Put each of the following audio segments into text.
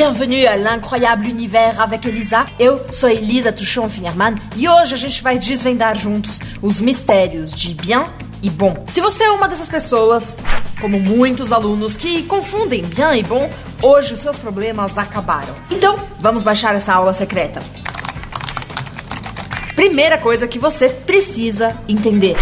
Bienvenue à l'incroyable univers avec Elisa. Eu sou Elisa Tuchon Finnerman e hoje a gente vai desvendar juntos os mistérios de bien e bom. Se você é uma dessas pessoas, como muitos alunos que confundem bien e bom, hoje os seus problemas acabaram. Então, vamos baixar essa aula secreta. Primeira coisa que você precisa entender.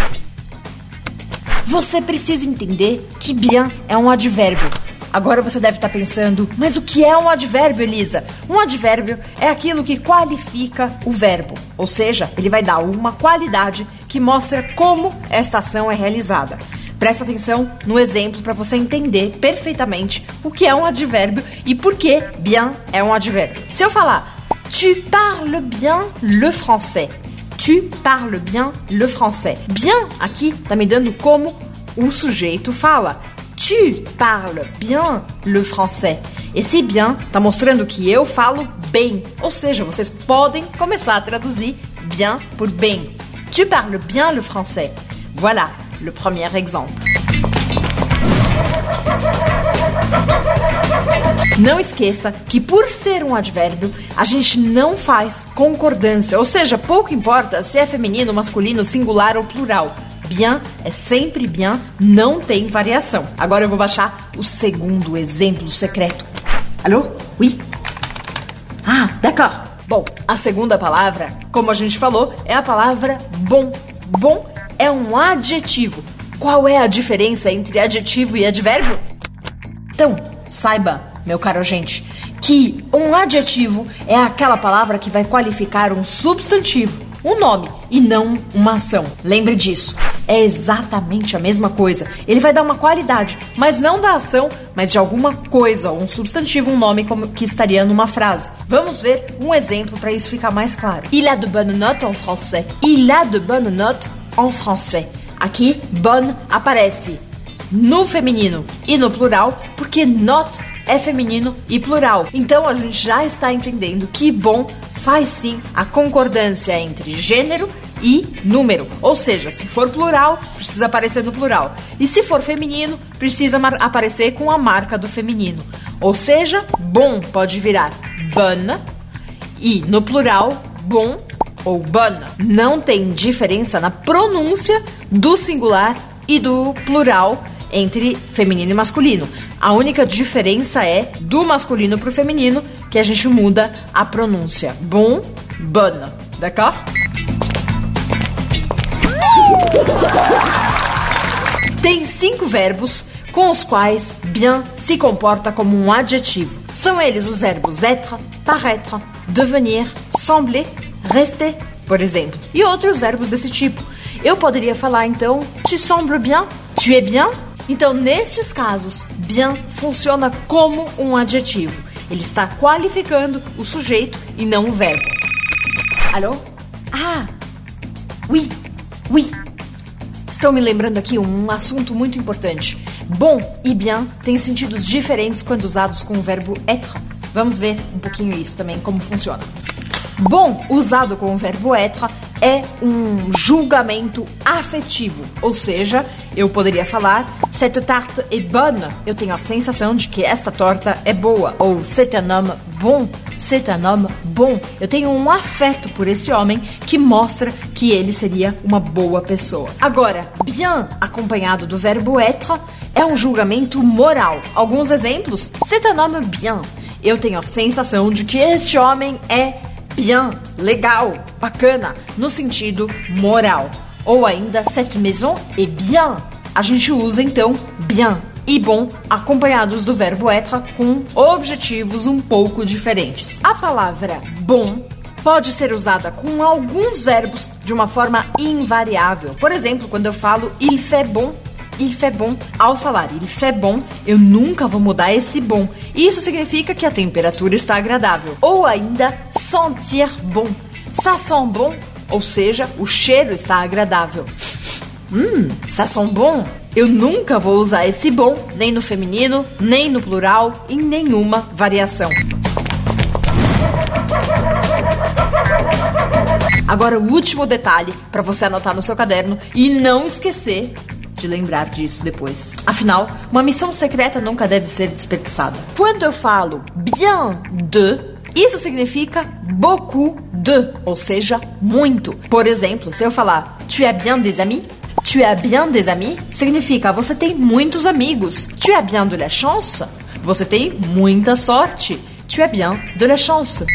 Você precisa entender que bien é um advérbio. Agora você deve estar pensando, mas o que é um advérbio, Elisa? Um advérbio é aquilo que qualifica o verbo, ou seja, ele vai dar uma qualidade que mostra como esta ação é realizada. Presta atenção no exemplo para você entender perfeitamente o que é um advérbio e por que bien é um advérbio. Se eu falar Tu parles bien le français. Tu parles bien le français. Bien aqui tá me dando como o sujeito fala. Tu parles bien le français. Esse bien tá mostrando que eu falo bem. Ou seja, vocês podem começar a traduzir bien por bem. Tu parles bien le français. Voilà le premier exemple. Não esqueça que por ser um advérbio, a gente não faz concordância, ou seja, pouco importa se é feminino, masculino, singular ou plural bien é sempre bien, não tem variação. Agora eu vou baixar o segundo exemplo secreto. Alô? Oui? Ah, d'accord. Bom, a segunda palavra, como a gente falou, é a palavra bom. Bom é um adjetivo. Qual é a diferença entre adjetivo e advérbio? Então, saiba, meu caro gente, que um adjetivo é aquela palavra que vai qualificar um substantivo, um nome e não uma ação. Lembre disso é exatamente a mesma coisa. Ele vai dar uma qualidade, mas não da ação, mas de alguma coisa, um substantivo, um nome como que estaria numa frase. Vamos ver um exemplo para isso ficar mais claro. Il a de bonnes notes en français. Il a de bonnes notes en français. Aqui, bonne aparece no feminino e no plural, porque not é feminino e plural. Então a gente já está entendendo que bom faz sim a concordância entre gênero e número. Ou seja, se for plural, precisa aparecer no plural. E se for feminino, precisa aparecer com a marca do feminino. Ou seja, bom pode virar bana e no plural, bom ou bana. Não tem diferença na pronúncia do singular e do plural entre feminino e masculino. A única diferença é do masculino para o feminino que a gente muda a pronúncia. Bom, bana. D'accord? Tem cinco verbos com os quais bien se comporta como um adjetivo. São eles os verbos être, paraître, devenir, sembler, rester, por exemplo, e outros verbos desse tipo. Eu poderia falar então tu sembles bien, tu es bien. Então, nestes casos, bien funciona como um adjetivo. Ele está qualificando o sujeito e não o verbo. Alô? Ah, oui, oui. Estou me lembrando aqui um assunto muito importante. Bom e bien têm sentidos diferentes quando usados com o verbo être. Vamos ver um pouquinho isso também, como funciona. Bom, usado com o verbo être, é um julgamento afetivo, ou seja, eu poderia falar cette tarte est bonne. Eu tenho a sensação de que esta torta é boa, ou c'est un homme bon. C'est un homme bon. Eu tenho um afeto por esse homem que mostra que ele seria uma boa pessoa. Agora, bien acompanhado do verbo être é um julgamento moral. Alguns exemplos: c'est un homme bien. Eu tenho a sensação de que este homem é bien, legal, bacana, no sentido moral. Ou ainda, cette maison est bien. A gente usa então bien e bom acompanhados do verbo être com objetivos um pouco diferentes. A palavra bom pode ser usada com alguns verbos de uma forma invariável. Por exemplo, quando eu falo il fait bon, il fait bon. Ao falar il fait bon, eu nunca vou mudar esse bom. Isso significa que a temperatura está agradável. Ou ainda sentir bon. Ça sent bon, ou seja, o cheiro está agradável. Hum, ça sent bon. Eu nunca vou usar esse bom, nem no feminino, nem no plural, em nenhuma variação. Agora, o último detalhe para você anotar no seu caderno e não esquecer de lembrar disso depois. Afinal, uma missão secreta nunca deve ser desperdiçada. Quando eu falo bien de, isso significa beaucoup de, ou seja, muito. Por exemplo, se eu falar tu as bien des amis, tu as bien des amis significa você tem muitos amigos. Tu as bien de la chance, você tem muita sorte. Tu as bien de la chance.